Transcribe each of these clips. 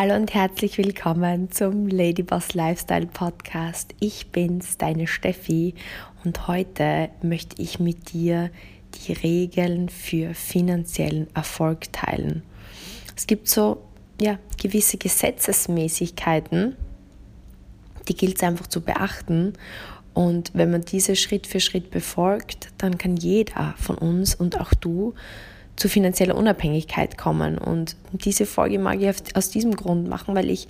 Hallo und herzlich willkommen zum Ladyboss Lifestyle Podcast. Ich bin's, deine Steffi, und heute möchte ich mit dir die Regeln für finanziellen Erfolg teilen. Es gibt so ja, gewisse Gesetzesmäßigkeiten, die gilt es einfach zu beachten. Und wenn man diese Schritt für Schritt befolgt, dann kann jeder von uns und auch du zu finanzieller Unabhängigkeit kommen. Und diese Folge mag ich aus diesem Grund machen, weil ich,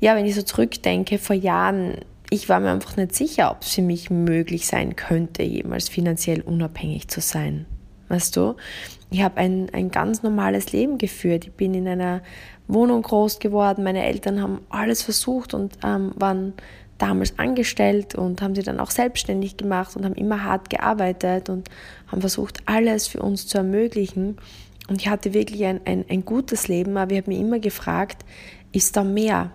ja, wenn ich so zurückdenke, vor Jahren, ich war mir einfach nicht sicher, ob es für mich möglich sein könnte, jemals finanziell unabhängig zu sein. Weißt du, ich habe ein, ein ganz normales Leben geführt. Ich bin in einer Wohnung groß geworden. Meine Eltern haben alles versucht und ähm, waren damals angestellt und haben sie dann auch selbstständig gemacht und haben immer hart gearbeitet und haben versucht, alles für uns zu ermöglichen. Und ich hatte wirklich ein, ein, ein gutes Leben, aber ich habe mich immer gefragt, ist da mehr?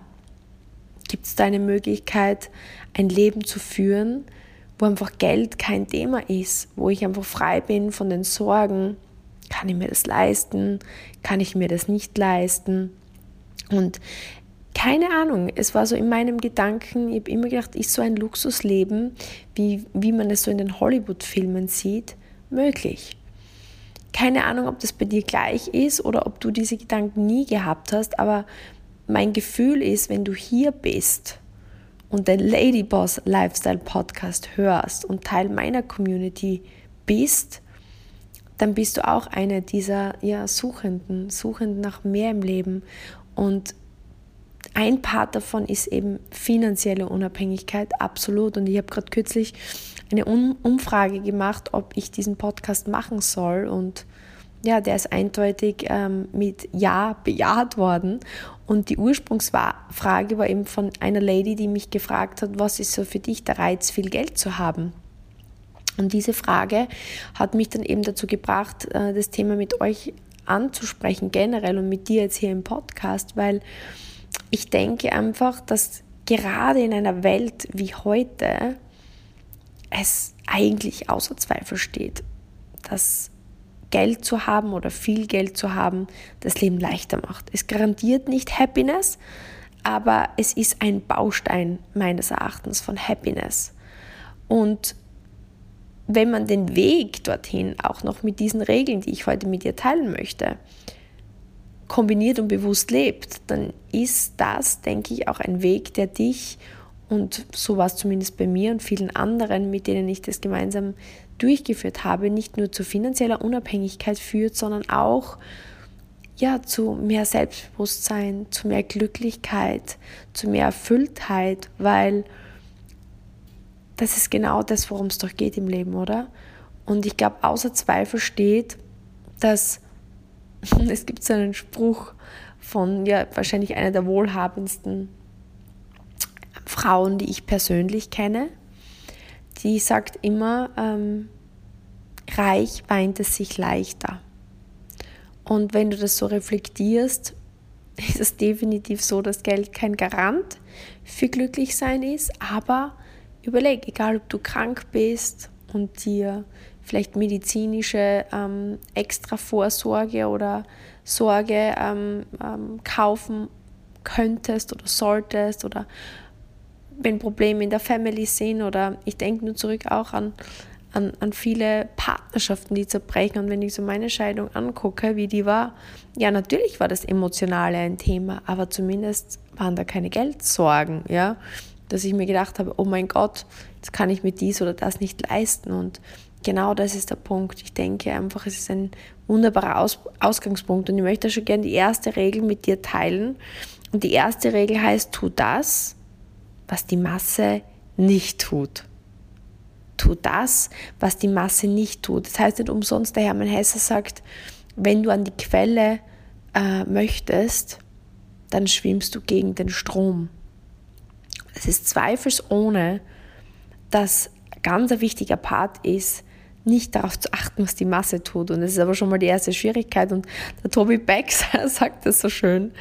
Gibt es da eine Möglichkeit, ein Leben zu führen, wo einfach Geld kein Thema ist, wo ich einfach frei bin von den Sorgen, kann ich mir das leisten, kann ich mir das nicht leisten? Und keine Ahnung, es war so in meinem Gedanken, ich habe immer gedacht, ist so ein Luxusleben, wie, wie man es so in den Hollywood-Filmen sieht, möglich? Keine Ahnung, ob das bei dir gleich ist oder ob du diese Gedanken nie gehabt hast, aber mein Gefühl ist, wenn du hier bist und den Ladyboss Lifestyle Podcast hörst und Teil meiner Community bist, dann bist du auch eine dieser ja, Suchenden, Suchenden nach mehr im Leben. Und ein Part davon ist eben finanzielle Unabhängigkeit, absolut. Und ich habe gerade kürzlich eine Umfrage gemacht, ob ich diesen Podcast machen soll. Und ja, der ist eindeutig ähm, mit Ja bejaht worden. Und die Ursprungsfrage war eben von einer Lady, die mich gefragt hat, was ist so für dich der Reiz, viel Geld zu haben? Und diese Frage hat mich dann eben dazu gebracht, äh, das Thema mit euch anzusprechen, generell und mit dir jetzt hier im Podcast, weil ich denke einfach, dass gerade in einer Welt wie heute es eigentlich außer Zweifel steht, dass Geld zu haben oder viel Geld zu haben das Leben leichter macht. Es garantiert nicht Happiness, aber es ist ein Baustein meines Erachtens von Happiness. Und wenn man den Weg dorthin auch noch mit diesen Regeln, die ich heute mit dir teilen möchte, kombiniert und bewusst lebt, dann ist das, denke ich, auch ein Weg, der dich und so war es zumindest bei mir und vielen anderen, mit denen ich das gemeinsam durchgeführt habe, nicht nur zu finanzieller Unabhängigkeit führt, sondern auch ja, zu mehr Selbstbewusstsein, zu mehr Glücklichkeit, zu mehr Erfülltheit, weil das ist genau das, worum es doch geht im Leben, oder? Und ich glaube, außer Zweifel steht, dass es gibt so einen Spruch von ja, wahrscheinlich einer der wohlhabendsten Frauen, die ich persönlich kenne. Die sagt immer, ähm, reich weint es sich leichter. Und wenn du das so reflektierst, ist es definitiv so, dass Geld kein Garant für Glücklichsein ist. Aber überleg, egal ob du krank bist und dir vielleicht medizinische ähm, extra Vorsorge oder Sorge ähm, ähm, kaufen könntest oder solltest oder wenn Probleme in der Family sind oder ich denke nur zurück auch an, an, an viele Partnerschaften, die zerbrechen. Und wenn ich so meine Scheidung angucke, wie die war, ja natürlich war das Emotionale ein Thema, aber zumindest waren da keine Geldsorgen, ja, dass ich mir gedacht habe, oh mein Gott, jetzt kann ich mir dies oder das nicht leisten. Und genau das ist der Punkt. Ich denke einfach, es ist ein wunderbarer Aus Ausgangspunkt und ich möchte schon gerne die erste Regel mit dir teilen. Und die erste Regel heißt, tu das, was die Masse nicht tut. Tu das, was die Masse nicht tut. Das heißt nicht umsonst, der Hermann Hesse sagt, wenn du an die Quelle äh, möchtest, dann schwimmst du gegen den Strom. Es ist zweifelsohne, dass ganz ein wichtiger Part ist, nicht darauf zu achten, was die Masse tut. Und das ist aber schon mal die erste Schwierigkeit. Und der Toby Becks sagt das so schön.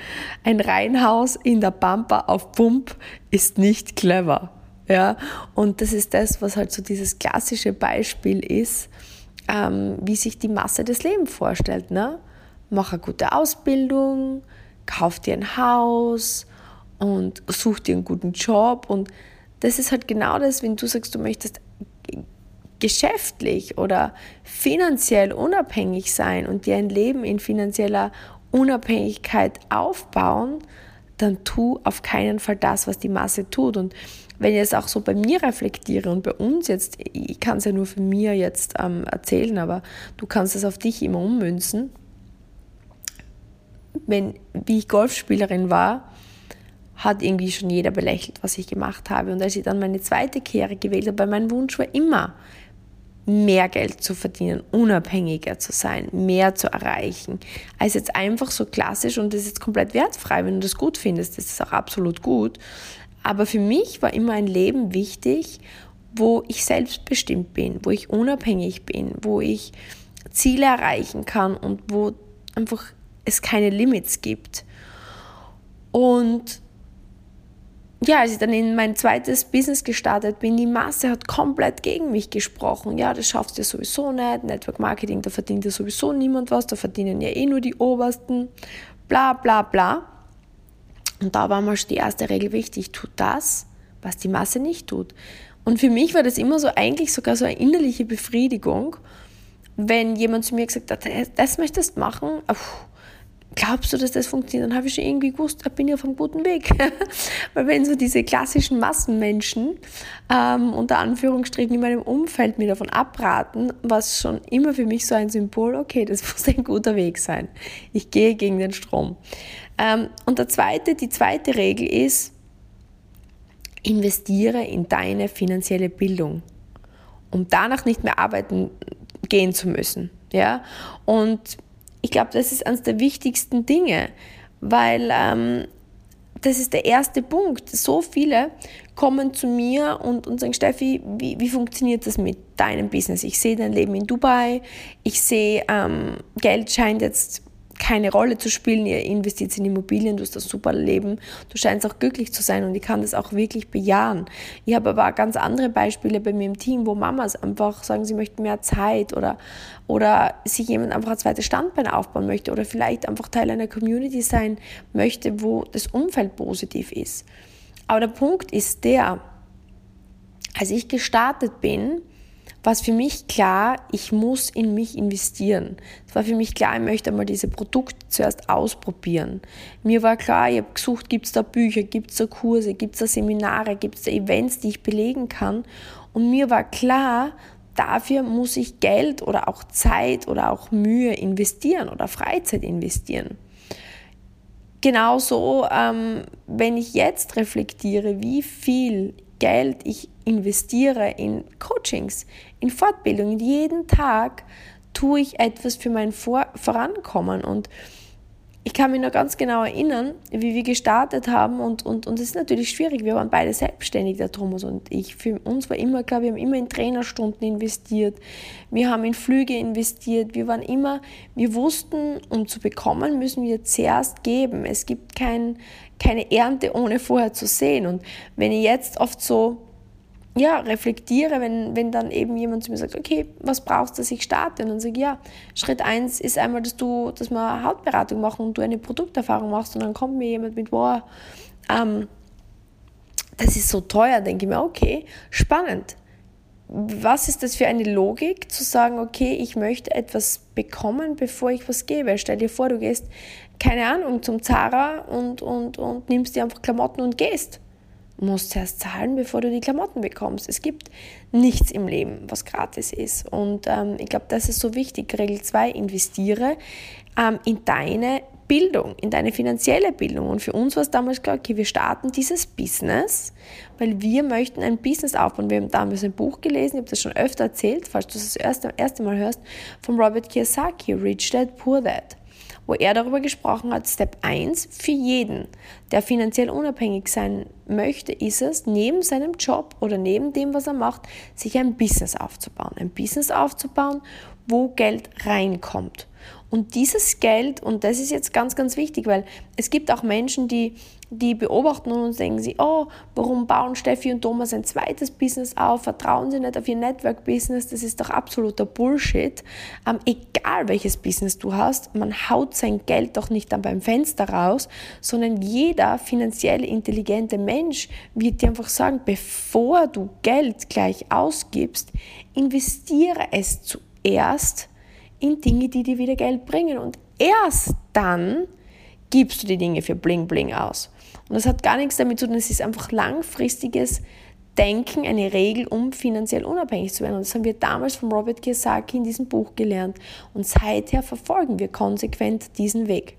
Ein Reihenhaus in der Pampa auf Pump ist nicht clever. Ja, und das ist das, was halt so dieses klassische Beispiel ist, ähm, wie sich die Masse des Lebens vorstellt. Ne? Mach eine gute Ausbildung, kauf dir ein Haus und such dir einen guten Job. Und das ist halt genau das, wenn du sagst, du möchtest geschäftlich oder finanziell unabhängig sein und dir ein Leben in finanzieller Unabhängigkeit aufbauen, dann tu auf keinen Fall das, was die Masse tut. Und wenn ich es auch so bei mir reflektiere und bei uns jetzt, ich kann es ja nur für mir jetzt ähm, erzählen, aber du kannst es auf dich immer ummünzen. Wenn, wie ich Golfspielerin war, hat irgendwie schon jeder belächelt, was ich gemacht habe. Und als ich dann meine zweite Kehre gewählt habe, mein Wunsch war immer, mehr Geld zu verdienen, unabhängiger zu sein, mehr zu erreichen, als jetzt einfach so klassisch und das ist jetzt komplett wertfrei, wenn du das gut findest, das ist auch absolut gut. Aber für mich war immer ein Leben wichtig, wo ich selbstbestimmt bin, wo ich unabhängig bin, wo ich Ziele erreichen kann und wo einfach es keine Limits gibt. Und ja, als ich dann in mein zweites Business gestartet bin, die Masse hat komplett gegen mich gesprochen. Ja, das schaffst du sowieso nicht. Network Marketing, da verdient ja sowieso niemand was, da verdienen ja eh nur die Obersten. Bla, bla, bla. Und da war mal die erste Regel wichtig, tu das, was die Masse nicht tut. Und für mich war das immer so eigentlich sogar so eine innerliche Befriedigung, wenn jemand zu mir gesagt hat, das möchtest du machen, glaubst du, dass das funktioniert? Dann habe ich schon irgendwie gewusst, da bin ich auf einem guten Weg. Weil wenn so diese klassischen Massenmenschen ähm, unter Anführungsstrichen in meinem Umfeld mir davon abraten, was schon immer für mich so ein Symbol, okay, das muss ein guter Weg sein. Ich gehe gegen den Strom. Ähm, und der zweite, die zweite Regel ist, investiere in deine finanzielle Bildung, um danach nicht mehr arbeiten gehen zu müssen. Ja? Und ich glaube, das ist eines der wichtigsten Dinge, weil ähm, das ist der erste Punkt. So viele kommen zu mir und, und sagen, Steffi, wie, wie funktioniert das mit deinem Business? Ich sehe dein Leben in Dubai, ich sehe, ähm, Geld scheint jetzt keine Rolle zu spielen. Ihr investiert in Immobilien, du hast das super Leben, du scheinst auch glücklich zu sein und ich kann das auch wirklich bejahen. Ich habe aber ganz andere Beispiele bei mir im Team, wo Mamas einfach sagen, sie möchten mehr Zeit oder, oder sich jemand einfach ein zweites Standbein aufbauen möchte oder vielleicht einfach Teil einer Community sein möchte, wo das Umfeld positiv ist. Aber der Punkt ist der, als ich gestartet bin, es für mich klar, ich muss in mich investieren. Es war für mich klar, ich möchte einmal diese Produkte zuerst ausprobieren. Mir war klar, ich habe gesucht, gibt es da Bücher, gibt es da Kurse, gibt es da Seminare, gibt es da Events, die ich belegen kann. Und mir war klar, dafür muss ich Geld oder auch Zeit oder auch Mühe investieren oder Freizeit investieren. Genauso, ähm, wenn ich jetzt reflektiere, wie viel Geld ich investiere in Coachings, in Fortbildungen. Jeden Tag tue ich etwas für mein Vor Vorankommen. Und ich kann mich noch ganz genau erinnern, wie wir gestartet haben. Und, und, und es ist natürlich schwierig. Wir waren beide selbstständig, der Thomas und ich. Für uns war immer klar, wir haben immer in Trainerstunden investiert. Wir haben in Flüge investiert. Wir waren immer, wir wussten, um zu bekommen, müssen wir zuerst geben. Es gibt kein, keine Ernte, ohne vorher zu sehen. Und wenn ich jetzt oft so ja, reflektiere, wenn, wenn dann eben jemand zu mir sagt, okay, was brauchst du, dass ich starte? Und dann sage ich, ja, Schritt eins ist einmal, dass du, dass wir Hautberatung machen und du eine Produkterfahrung machst und dann kommt mir jemand mit, boah, ähm, das ist so teuer, denke ich mir, okay, spannend. Was ist das für eine Logik, zu sagen, okay, ich möchte etwas bekommen, bevor ich was gebe? Stell dir vor, du gehst, keine Ahnung, zum Zara und, und, und nimmst dir einfach Klamotten und gehst musst zuerst zahlen, bevor du die Klamotten bekommst. Es gibt nichts im Leben, was gratis ist. Und ähm, ich glaube, das ist so wichtig. Regel 2, investiere ähm, in deine Bildung, in deine finanzielle Bildung. Und für uns war es damals klar, okay, wir starten dieses Business, weil wir möchten ein Business aufbauen. Wir haben damals ein Buch gelesen, ich habe das schon öfter erzählt, falls du das, das erste, erste Mal hörst, von Robert Kiyosaki, Rich Dad, Poor Dad wo er darüber gesprochen hat, Step 1, für jeden, der finanziell unabhängig sein möchte, ist es, neben seinem Job oder neben dem, was er macht, sich ein Business aufzubauen. Ein Business aufzubauen, wo Geld reinkommt. Und dieses Geld, und das ist jetzt ganz, ganz wichtig, weil es gibt auch Menschen, die die beobachten uns denken sie, oh, warum bauen Steffi und Thomas ein zweites Business auf? Vertrauen sie nicht auf ihr Network-Business? Das ist doch absoluter Bullshit. Ähm, egal welches Business du hast, man haut sein Geld doch nicht dann beim Fenster raus, sondern jeder finanziell intelligente Mensch wird dir einfach sagen, bevor du Geld gleich ausgibst, investiere es zuerst in Dinge, die dir wieder Geld bringen. Und erst dann gibst du die Dinge für Bling Bling aus. Und das hat gar nichts damit zu tun, es ist einfach langfristiges Denken, eine Regel, um finanziell unabhängig zu werden. Und das haben wir damals von Robert Kiyosaki in diesem Buch gelernt. Und seither verfolgen wir konsequent diesen Weg.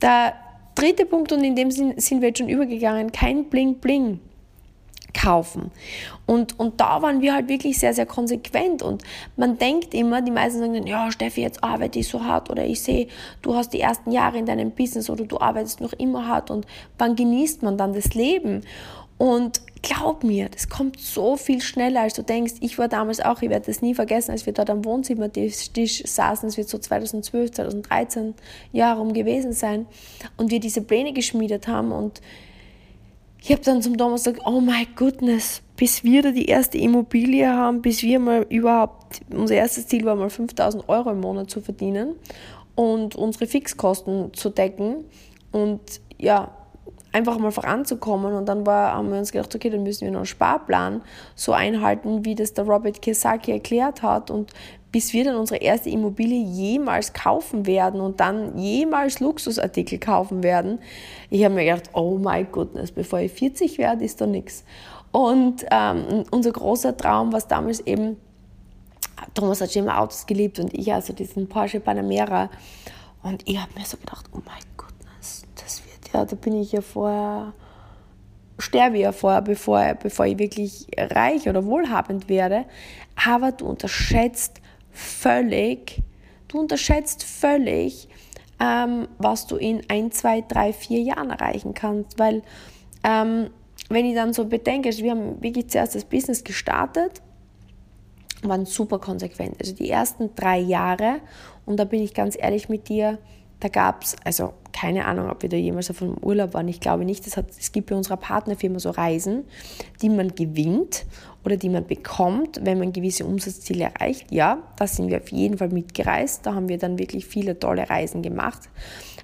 Der dritte Punkt, und in dem sind wir jetzt schon übergegangen, kein Bling Bling kaufen. Und, und da waren wir halt wirklich sehr, sehr konsequent. Und man denkt immer, die meisten sagen dann, ja, Steffi, jetzt arbeite ich so hart oder ich sehe, du hast die ersten Jahre in deinem Business oder du arbeitest noch immer hart und wann genießt man dann das Leben? Und glaub mir, das kommt so viel schneller, als du denkst. Ich war damals auch, ich werde das nie vergessen, als wir dort am Wohnzimmertisch saßen, es wird so 2012, 2013 Jahre rum gewesen sein und wir diese Pläne geschmiedet haben und ich habe dann zum Thomas gesagt, oh my goodness, bis wir da die erste Immobilie haben, bis wir mal überhaupt, unser erstes Ziel war mal 5000 Euro im Monat zu verdienen und unsere Fixkosten zu decken und ja, einfach mal voranzukommen. Und dann war, haben wir uns gedacht, okay, dann müssen wir noch einen Sparplan so einhalten, wie das der Robert Kiyosaki erklärt hat. Und bis wir dann unsere erste Immobilie jemals kaufen werden und dann jemals Luxusartikel kaufen werden. Ich habe mir gedacht, oh my goodness, bevor ich 40 werde, ist da nichts. Und ähm, unser großer Traum war damals eben, Thomas hat schon immer Autos geliebt und ich also diesen Porsche Panamera. Und ich habe mir so gedacht, oh my goodness, das wird ja, da bin ich ja vorher sterbe ja vorher, bevor, bevor ich wirklich reich oder wohlhabend werde. Aber du unterschätzt, völlig, du unterschätzt völlig, ähm, was du in ein, zwei, drei, vier Jahren erreichen kannst. Weil, ähm, wenn ich dann so bedenke, also wir haben wirklich zuerst das Business gestartet, waren super konsequent. Also die ersten drei Jahre, und da bin ich ganz ehrlich mit dir, da gab es, also keine Ahnung, ob wir da jemals auf einem Urlaub waren, ich glaube nicht. Hat, es gibt bei unserer Partnerfirma so Reisen, die man gewinnt oder die man bekommt, wenn man gewisse Umsatzziele erreicht. Ja, da sind wir auf jeden Fall mitgereist. Da haben wir dann wirklich viele tolle Reisen gemacht.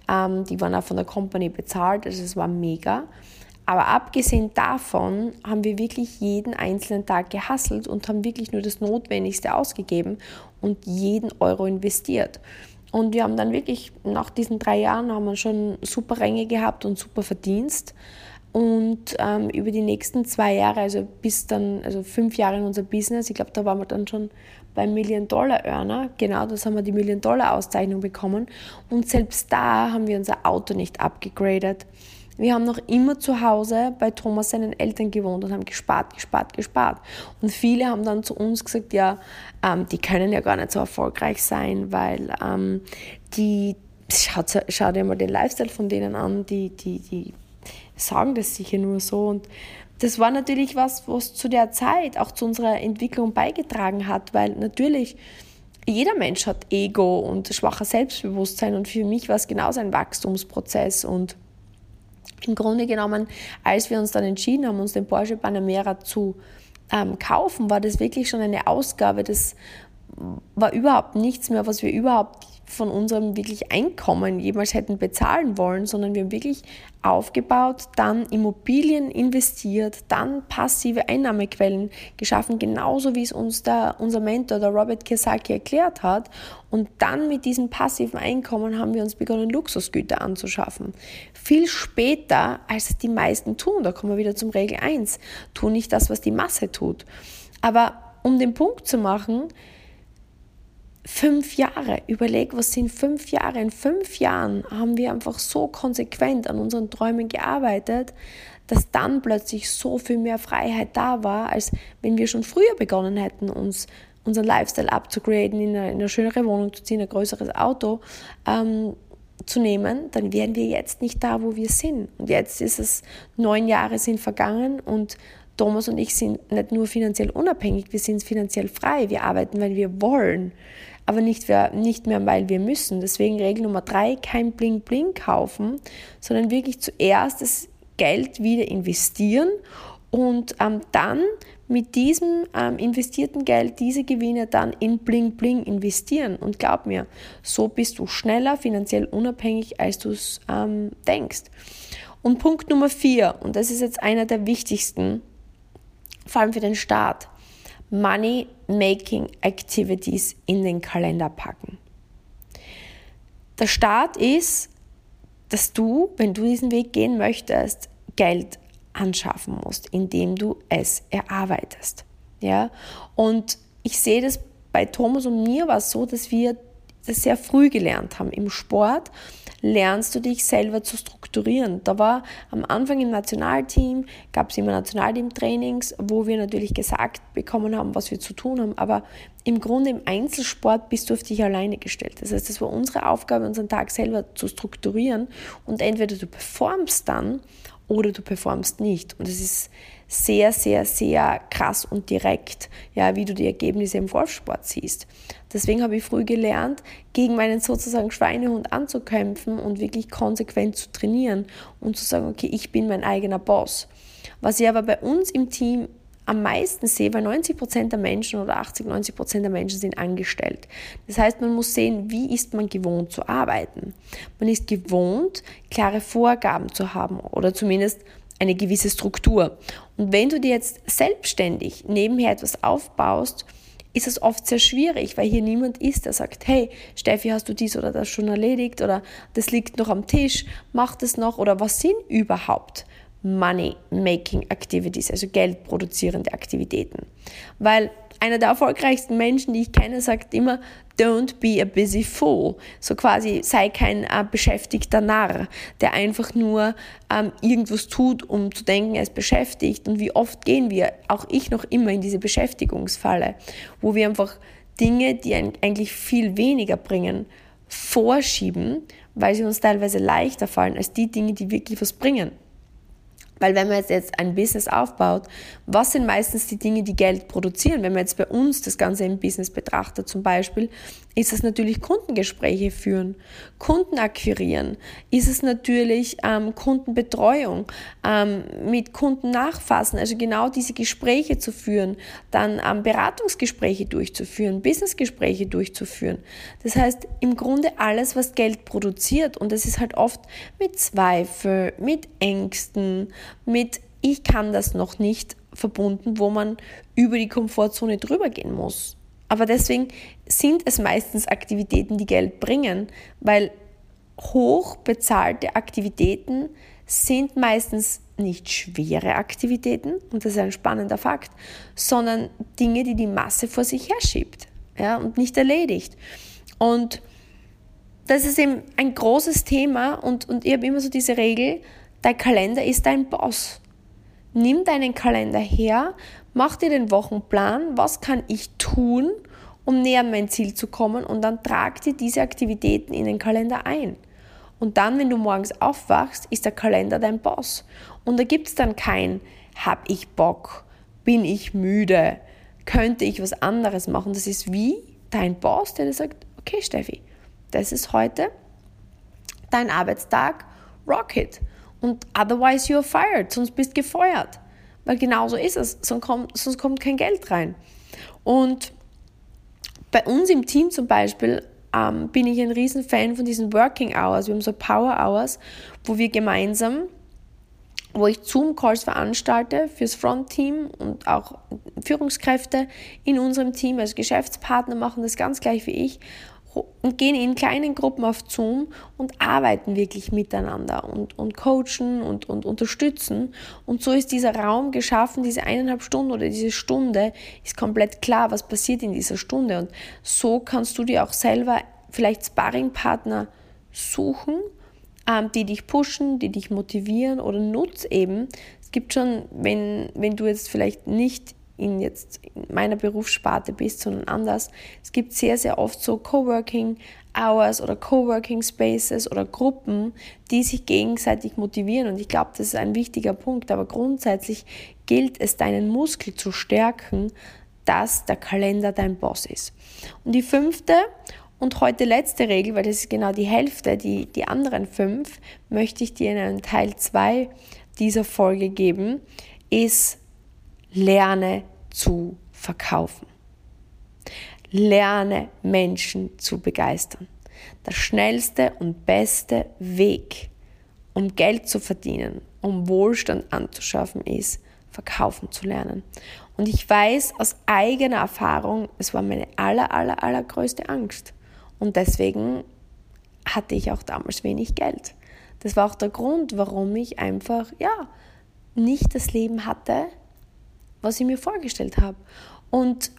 Ähm, die waren auch von der Company bezahlt, also es war mega. Aber abgesehen davon haben wir wirklich jeden einzelnen Tag gehasselt und haben wirklich nur das Notwendigste ausgegeben und jeden Euro investiert. Und wir haben dann wirklich nach diesen drei Jahren haben wir schon super Ränge gehabt und super Verdienst. Und ähm, über die nächsten zwei Jahre, also bis dann, also fünf Jahre in unser Business, ich glaube, da waren wir dann schon beim Million Dollar Earner. Genau, das haben wir die Million Dollar Auszeichnung bekommen. Und selbst da haben wir unser Auto nicht abgegradet. Wir haben noch immer zu Hause bei Thomas seinen Eltern gewohnt und haben gespart, gespart, gespart. Und viele haben dann zu uns gesagt, ja, ähm, die können ja gar nicht so erfolgreich sein, weil ähm, die, schaut, schau dir mal den Lifestyle von denen an, die, die, die sagen das sicher nur so. Und das war natürlich was, was zu der Zeit auch zu unserer Entwicklung beigetragen hat, weil natürlich jeder Mensch hat Ego und schwacher Selbstbewusstsein und für mich war es genauso ein Wachstumsprozess und im Grunde genommen, als wir uns dann entschieden haben, uns den Porsche Panamera zu ähm, kaufen, war das wirklich schon eine Ausgabe. Das war überhaupt nichts mehr, was wir überhaupt von unserem wirklich Einkommen jemals hätten bezahlen wollen, sondern wir haben wirklich aufgebaut, dann Immobilien investiert, dann passive Einnahmequellen geschaffen, genauso wie es uns der, unser Mentor, der Robert Kiyosaki, erklärt hat. Und dann mit diesem passiven Einkommen haben wir uns begonnen, Luxusgüter anzuschaffen. Viel später, als es die meisten tun, da kommen wir wieder zum Regel 1, tun nicht das, was die Masse tut. Aber um den Punkt zu machen, fünf Jahre. Überleg, was sind fünf Jahre? In fünf Jahren haben wir einfach so konsequent an unseren Träumen gearbeitet, dass dann plötzlich so viel mehr Freiheit da war, als wenn wir schon früher begonnen hätten, uns unseren Lifestyle abzugraden, in eine, in eine schönere Wohnung zu ziehen, ein größeres Auto ähm, zu nehmen, dann wären wir jetzt nicht da, wo wir sind. Und jetzt ist es, neun Jahre sind vergangen und Thomas und ich sind nicht nur finanziell unabhängig, wir sind finanziell frei. Wir arbeiten, weil wir wollen. Aber nicht mehr, nicht mehr, weil wir müssen. Deswegen Regel Nummer drei, kein Bling Bling kaufen, sondern wirklich zuerst das Geld wieder investieren und ähm, dann mit diesem ähm, investierten Geld diese Gewinne dann in Bling Bling investieren. Und glaub mir, so bist du schneller finanziell unabhängig, als du es ähm, denkst. Und Punkt Nummer vier, und das ist jetzt einer der wichtigsten, vor allem für den Start, Money Making Activities in den Kalender packen. Der Start ist, dass du, wenn du diesen Weg gehen möchtest, Geld anschaffen musst, indem du es erarbeitest. Ja? Und ich sehe das bei Thomas und mir war es so, dass wir das sehr früh gelernt haben. Im Sport lernst du dich selber zu strukturieren. Da war am Anfang im Nationalteam, gab es immer Nationalteam-Trainings, wo wir natürlich gesagt bekommen haben, was wir zu tun haben. Aber im Grunde im Einzelsport bist du auf dich alleine gestellt. Das heißt, es war unsere Aufgabe, unseren Tag selber zu strukturieren. Und entweder du performst dann oder du performst nicht. Und es ist sehr, sehr, sehr krass und direkt, ja, wie du die Ergebnisse im Golfsport siehst. Deswegen habe ich früh gelernt, gegen meinen sozusagen Schweinehund anzukämpfen und wirklich konsequent zu trainieren und zu sagen, okay, ich bin mein eigener Boss. Was ich aber bei uns im Team am meisten sehe, weil 90 Prozent der Menschen oder 80, 90 Prozent der Menschen sind angestellt. Das heißt, man muss sehen, wie ist man gewohnt zu arbeiten. Man ist gewohnt, klare Vorgaben zu haben oder zumindest eine gewisse Struktur. Und wenn du dir jetzt selbstständig nebenher etwas aufbaust, ist es oft sehr schwierig, weil hier niemand ist, der sagt, hey, Steffi, hast du dies oder das schon erledigt oder das liegt noch am Tisch, mach das noch oder was sind überhaupt Money-Making Activities, also geldproduzierende Aktivitäten. Weil einer der erfolgreichsten Menschen, die ich kenne, sagt immer, don't be a busy fool. So quasi sei kein äh, beschäftigter Narr, der einfach nur ähm, irgendwas tut, um zu denken, er ist beschäftigt. Und wie oft gehen wir, auch ich noch immer, in diese Beschäftigungsfalle, wo wir einfach Dinge, die eigentlich viel weniger bringen, vorschieben, weil sie uns teilweise leichter fallen als die Dinge, die wirklich was bringen. Weil wenn man jetzt ein Business aufbaut, was sind meistens die Dinge, die Geld produzieren? Wenn man jetzt bei uns das Ganze im Business betrachtet zum Beispiel, ist es natürlich Kundengespräche führen, Kunden akquirieren, ist es natürlich ähm, Kundenbetreuung, ähm, mit Kunden nachfassen, also genau diese Gespräche zu führen, dann ähm, Beratungsgespräche durchzuführen, Businessgespräche durchzuführen. Das heißt, im Grunde alles, was Geld produziert und das ist halt oft mit Zweifel, mit Ängsten, mit ich kann das noch nicht verbunden, wo man über die Komfortzone drüber gehen muss. Aber deswegen sind es meistens Aktivitäten, die Geld bringen, weil hochbezahlte Aktivitäten sind meistens nicht schwere Aktivitäten, und das ist ein spannender Fakt, sondern Dinge, die die Masse vor sich herschiebt ja, und nicht erledigt. Und das ist eben ein großes Thema und, und ich habe immer so diese Regel, Dein Kalender ist dein Boss. Nimm deinen Kalender her, mach dir den Wochenplan, was kann ich tun, um näher an mein Ziel zu kommen und dann trag dir diese Aktivitäten in den Kalender ein. Und dann, wenn du morgens aufwachst, ist der Kalender dein Boss. Und da gibt es dann kein, hab ich Bock, bin ich müde, könnte ich was anderes machen. Das ist wie dein Boss, der dir sagt, okay Steffi, das ist heute dein Arbeitstag, rock it. Und otherwise you're fired, sonst bist gefeuert. Weil genau so ist es, sonst kommt, sonst kommt kein Geld rein. Und bei uns im Team zum Beispiel ähm, bin ich ein Riesenfan von diesen Working Hours. Wir haben so Power Hours, wo wir gemeinsam, wo ich Zoom-Calls veranstalte fürs Front-Team und auch Führungskräfte in unserem Team als Geschäftspartner machen das ganz gleich wie ich und gehen in kleinen Gruppen auf Zoom und arbeiten wirklich miteinander und, und coachen und, und unterstützen. Und so ist dieser Raum geschaffen, diese eineinhalb Stunden oder diese Stunde ist komplett klar, was passiert in dieser Stunde. Und so kannst du dir auch selber vielleicht Sparringpartner suchen, ähm, die dich pushen, die dich motivieren oder nutz eben. Es gibt schon, wenn, wenn du jetzt vielleicht nicht in jetzt in meiner Berufssparte bist, sondern anders. Es gibt sehr, sehr oft so Coworking Hours oder Coworking Spaces oder Gruppen, die sich gegenseitig motivieren. Und ich glaube, das ist ein wichtiger Punkt. Aber grundsätzlich gilt es, deinen Muskel zu stärken, dass der Kalender dein Boss ist. Und die fünfte und heute letzte Regel, weil das ist genau die Hälfte, die, die anderen fünf, möchte ich dir in einem Teil 2 dieser Folge geben, ist lerne zu verkaufen. Lerne Menschen zu begeistern. Der schnellste und beste Weg, um Geld zu verdienen, um Wohlstand anzuschaffen, ist, verkaufen zu lernen. Und ich weiß aus eigener Erfahrung, es war meine aller, aller, allergrößte Angst. Und deswegen hatte ich auch damals wenig Geld. Das war auch der Grund, warum ich einfach, ja, nicht das Leben hatte, was ich mir vorgestellt habe. Und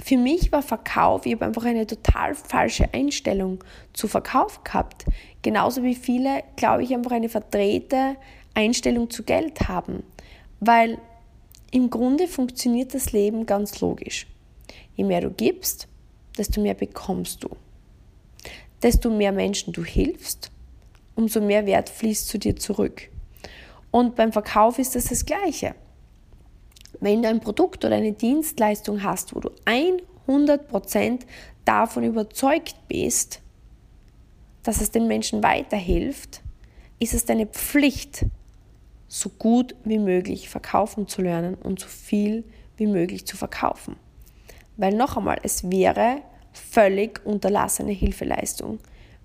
für mich war Verkauf, ich habe einfach eine total falsche Einstellung zu Verkauf gehabt. Genauso wie viele, glaube ich, einfach eine verdrehte Einstellung zu Geld haben. Weil im Grunde funktioniert das Leben ganz logisch. Je mehr du gibst, desto mehr bekommst du. Desto mehr Menschen du hilfst, umso mehr Wert fließt zu dir zurück. Und beim Verkauf ist das das Gleiche. Wenn du ein Produkt oder eine Dienstleistung hast, wo du 100% davon überzeugt bist, dass es den Menschen weiterhilft, ist es deine Pflicht, so gut wie möglich verkaufen zu lernen und so viel wie möglich zu verkaufen. Weil noch einmal, es wäre völlig unterlassene Hilfeleistung,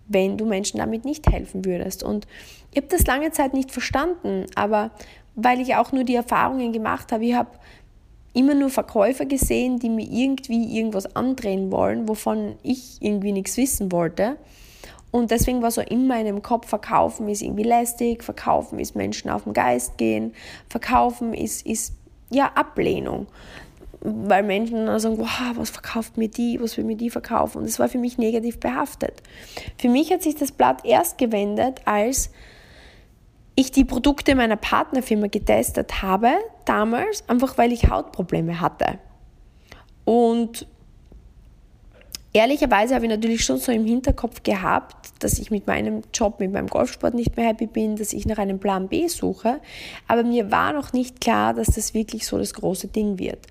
wenn du Menschen damit nicht helfen würdest. Und ich habe das lange Zeit nicht verstanden, aber weil ich auch nur die Erfahrungen gemacht habe. Ich habe immer nur Verkäufer gesehen, die mir irgendwie irgendwas andrehen wollen, wovon ich irgendwie nichts wissen wollte. Und deswegen war so in meinem Kopf, verkaufen ist irgendwie lästig, verkaufen ist Menschen auf den Geist gehen, verkaufen ist, ist ja Ablehnung. Weil Menschen dann sagen, wow, was verkauft mir die, was will mir die verkaufen? Und das war für mich negativ behaftet. Für mich hat sich das Blatt erst gewendet, als ich die Produkte meiner Partnerfirma getestet habe, damals, einfach weil ich Hautprobleme hatte. Und ehrlicherweise habe ich natürlich schon so im Hinterkopf gehabt, dass ich mit meinem Job, mit meinem Golfsport nicht mehr happy bin, dass ich nach einem Plan B suche. Aber mir war noch nicht klar, dass das wirklich so das große Ding wird.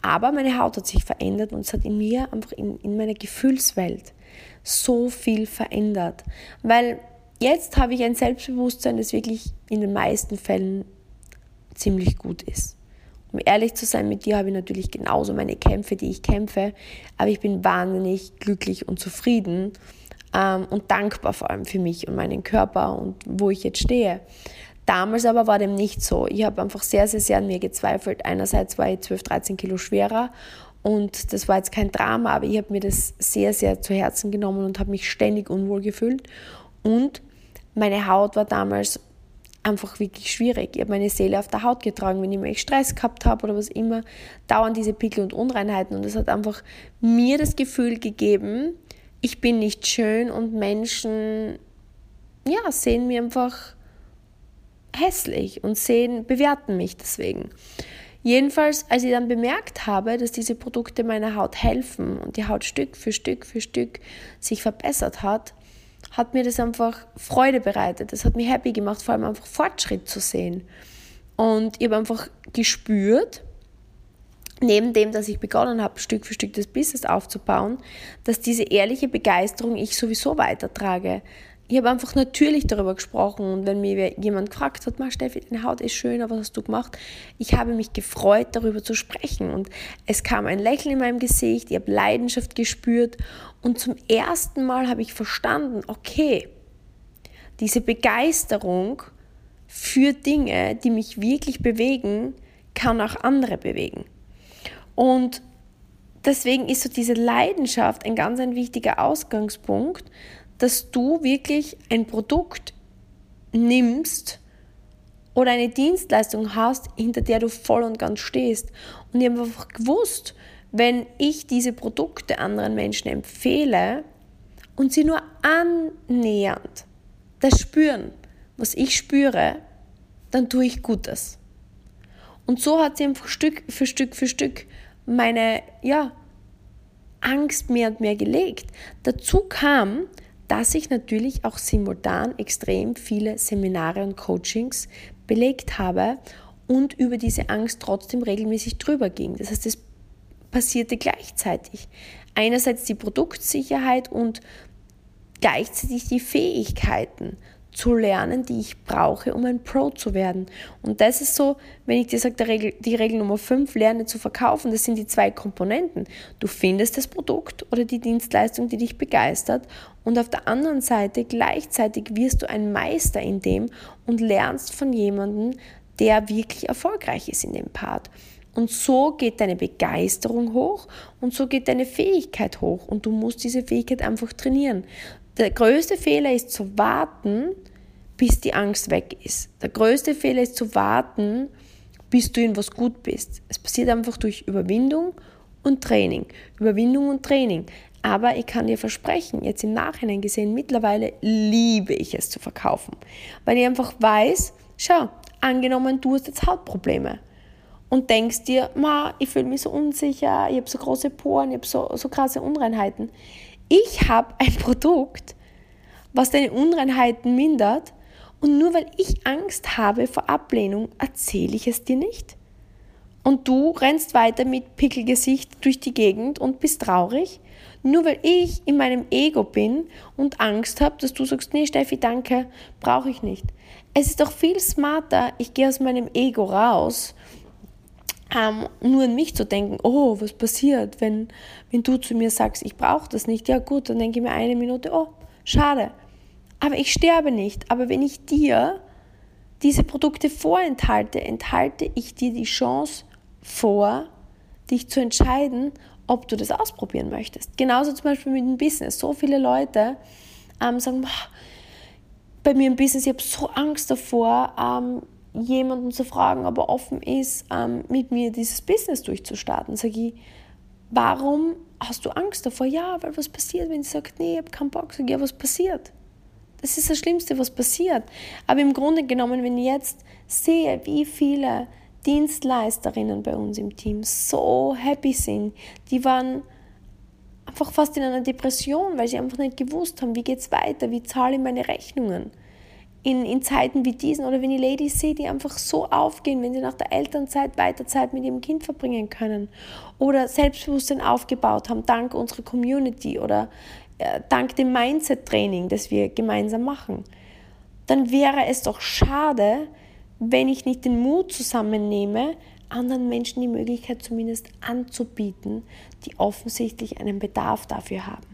Aber meine Haut hat sich verändert und es hat in mir, einfach in, in meiner Gefühlswelt, so viel verändert. Weil Jetzt habe ich ein Selbstbewusstsein, das wirklich in den meisten Fällen ziemlich gut ist. Um ehrlich zu sein mit dir, habe ich natürlich genauso meine Kämpfe, die ich kämpfe, aber ich bin wahnsinnig glücklich und zufrieden ähm, und dankbar vor allem für mich und meinen Körper und wo ich jetzt stehe. Damals aber war dem nicht so. Ich habe einfach sehr, sehr, sehr an mir gezweifelt. Einerseits war ich 12, 13 Kilo schwerer und das war jetzt kein Drama, aber ich habe mir das sehr, sehr zu Herzen genommen und habe mich ständig unwohl gefühlt. Und meine Haut war damals einfach wirklich schwierig. Ich habe meine Seele auf der Haut getragen, wenn ich mal Stress gehabt habe oder was immer, dauernd diese Pickel und Unreinheiten. Und es hat einfach mir das Gefühl gegeben, ich bin nicht schön und Menschen ja, sehen mir einfach hässlich und sehen, bewerten mich deswegen. Jedenfalls, als ich dann bemerkt habe, dass diese Produkte meiner Haut helfen und die Haut Stück für Stück für Stück sich verbessert hat, hat mir das einfach Freude bereitet. Das hat mich happy gemacht, vor allem einfach Fortschritt zu sehen. Und ich habe einfach gespürt, neben dem, dass ich begonnen habe, Stück für Stück das Business aufzubauen, dass diese ehrliche Begeisterung ich sowieso weitertrage ich habe einfach natürlich darüber gesprochen und wenn mir jemand gefragt hat, Steffi, deine Haut ist schön, was hast du gemacht? Ich habe mich gefreut, darüber zu sprechen und es kam ein Lächeln in meinem Gesicht, ich habe Leidenschaft gespürt und zum ersten Mal habe ich verstanden, okay, diese Begeisterung für Dinge, die mich wirklich bewegen, kann auch andere bewegen. Und deswegen ist so diese Leidenschaft ein ganz ein wichtiger Ausgangspunkt, dass du wirklich ein Produkt nimmst oder eine Dienstleistung hast, hinter der du voll und ganz stehst. Und ich habe einfach gewusst, wenn ich diese Produkte anderen Menschen empfehle und sie nur annähernd das spüren, was ich spüre, dann tue ich Gutes. Und so hat sie einfach Stück für Stück für Stück meine ja, Angst mehr und mehr gelegt. Dazu kam, dass ich natürlich auch simultan extrem viele Seminare und Coachings belegt habe und über diese Angst trotzdem regelmäßig drüber ging. Das heißt, das passierte gleichzeitig. Einerseits die Produktsicherheit und gleichzeitig die Fähigkeiten zu lernen, die ich brauche, um ein Pro zu werden. Und das ist so, wenn ich dir sage, die Regel, die Regel Nummer 5, lerne zu verkaufen, das sind die zwei Komponenten. Du findest das Produkt oder die Dienstleistung, die dich begeistert und auf der anderen Seite gleichzeitig wirst du ein Meister in dem und lernst von jemandem, der wirklich erfolgreich ist in dem Part. Und so geht deine Begeisterung hoch und so geht deine Fähigkeit hoch und du musst diese Fähigkeit einfach trainieren. Der größte Fehler ist zu warten, bis die Angst weg ist. Der größte Fehler ist zu warten, bis du in was gut bist. Es passiert einfach durch Überwindung und Training. Überwindung und Training. Aber ich kann dir versprechen, jetzt im Nachhinein gesehen, mittlerweile liebe ich es zu verkaufen. Weil ich einfach weiß, schau, angenommen, du hast jetzt Hautprobleme und denkst dir, ma, ich fühle mich so unsicher, ich habe so große Poren, ich habe so, so krasse Unreinheiten. Ich habe ein Produkt, was deine Unreinheiten mindert und nur weil ich Angst habe vor Ablehnung, erzähle ich es dir nicht. Und du rennst weiter mit Pickelgesicht durch die Gegend und bist traurig, nur weil ich in meinem Ego bin und Angst habe, dass du sagst, nee, Steffi, danke, brauche ich nicht. Es ist doch viel smarter, ich gehe aus meinem Ego raus ähm, nur an mich zu denken, oh, was passiert, wenn, wenn du zu mir sagst, ich brauche das nicht, ja gut, dann denke ich mir eine Minute, oh, schade. Aber ich sterbe nicht. Aber wenn ich dir diese Produkte vorenthalte, enthalte ich dir die Chance vor, dich zu entscheiden, ob du das ausprobieren möchtest. Genauso zum Beispiel mit dem Business. So viele Leute ähm, sagen, bei mir im Business, ich habe so Angst davor, ähm, jemanden zu fragen, ob er offen ist, ähm, mit mir dieses Business durchzustarten. Sage ich, warum hast du Angst davor? Ja, weil was passiert, wenn sie sagt, nee, ich habe keinen Bock. Sage ich, ja, was passiert? Das ist das Schlimmste, was passiert. Aber im Grunde genommen, wenn ich jetzt sehe, wie viele Dienstleisterinnen bei uns im Team so happy sind, die waren einfach fast in einer Depression, weil sie einfach nicht gewusst haben, wie geht es weiter, wie zahle ich meine Rechnungen in, in Zeiten wie diesen oder wenn ich Ladies sehe, die einfach so aufgehen, wenn sie nach der Elternzeit weiter Zeit mit ihrem Kind verbringen können oder Selbstbewusstsein aufgebaut haben, dank unserer Community oder äh, dank dem Mindset-Training, das wir gemeinsam machen, dann wäre es doch schade, wenn ich nicht den Mut zusammennehme, anderen Menschen die Möglichkeit zumindest anzubieten, die offensichtlich einen Bedarf dafür haben.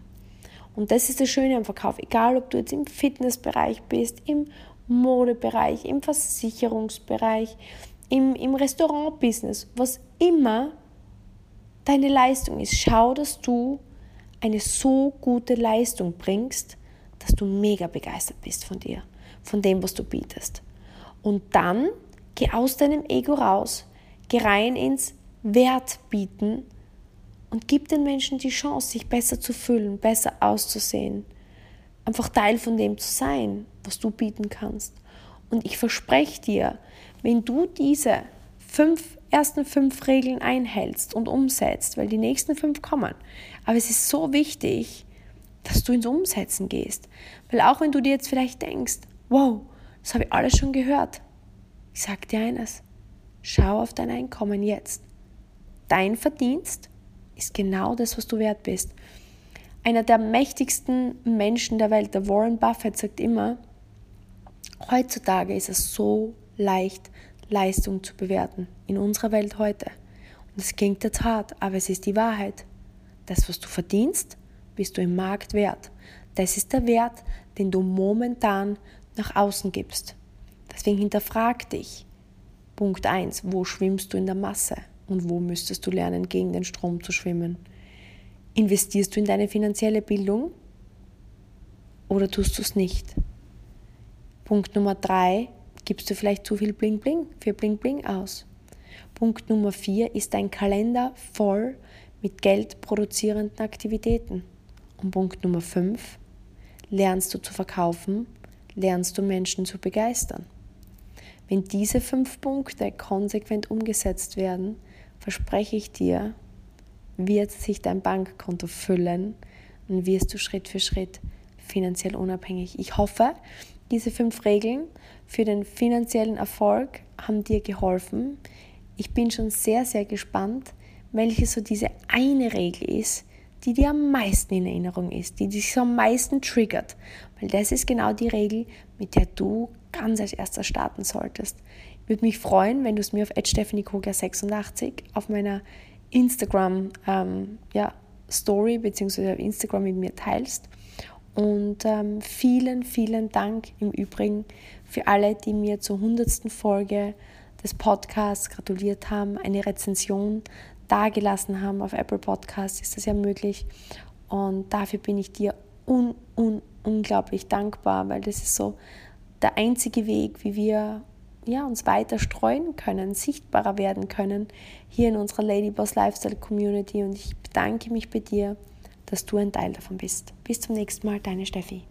Und das ist das Schöne am Verkauf. Egal, ob du jetzt im Fitnessbereich bist, im Modebereich, im Versicherungsbereich, im, im Restaurantbusiness, was immer deine Leistung ist. Schau, dass du eine so gute Leistung bringst, dass du mega begeistert bist von dir, von dem, was du bietest. Und dann geh aus deinem Ego raus, geh rein ins Wert bieten und gib den Menschen die Chance, sich besser zu fühlen, besser auszusehen, einfach Teil von dem zu sein, was du bieten kannst. Und ich verspreche dir, wenn du diese fünf, ersten fünf Regeln einhältst und umsetzt, weil die nächsten fünf kommen, aber es ist so wichtig, dass du ins Umsetzen gehst. Weil auch wenn du dir jetzt vielleicht denkst, wow, das habe ich alles schon gehört. Ich sage dir eines, schau auf dein Einkommen jetzt. Dein Verdienst ist genau das, was du wert bist. Einer der mächtigsten Menschen der Welt, der Warren Buffett, sagt immer, heutzutage ist es so leicht, Leistung zu bewerten. In unserer Welt heute. Und es klingt jetzt hart, aber es ist die Wahrheit. Das, was du verdienst, bist du im Markt wert. Das ist der Wert, den du momentan nach außen gibst. Deswegen hinterfrag dich. Punkt 1. Wo schwimmst du in der Masse? Und wo müsstest du lernen, gegen den Strom zu schwimmen? Investierst du in deine finanzielle Bildung oder tust du es nicht? Punkt Nummer drei, gibst du vielleicht zu viel Bling Bling für Bling Bling aus? Punkt Nummer vier, ist dein Kalender voll mit geldproduzierenden Aktivitäten? Und Punkt Nummer fünf, lernst du zu verkaufen, lernst du Menschen zu begeistern? Wenn diese fünf Punkte konsequent umgesetzt werden, verspreche ich dir, wird sich dein Bankkonto füllen und wirst du Schritt für Schritt finanziell unabhängig. Ich hoffe, diese fünf Regeln für den finanziellen Erfolg haben dir geholfen. Ich bin schon sehr, sehr gespannt, welche so diese eine Regel ist, die dir am meisten in Erinnerung ist, die dich so am meisten triggert. Weil das ist genau die Regel, mit der du ganz als erster starten solltest. Würde mich freuen, wenn du es mir auf stephaniekogler86 auf meiner Instagram ähm, ja, Story bzw. auf Instagram mit mir teilst. Und ähm, vielen, vielen Dank im Übrigen für alle, die mir zur 100. Folge des Podcasts gratuliert haben, eine Rezension dagelassen haben auf Apple Podcasts, ist das ja möglich. Und dafür bin ich dir un, un, unglaublich dankbar, weil das ist so der einzige Weg, wie wir ja, uns weiter streuen können, sichtbarer werden können hier in unserer Ladyboss Lifestyle Community. Und ich bedanke mich bei dir, dass du ein Teil davon bist. Bis zum nächsten Mal, deine Steffi.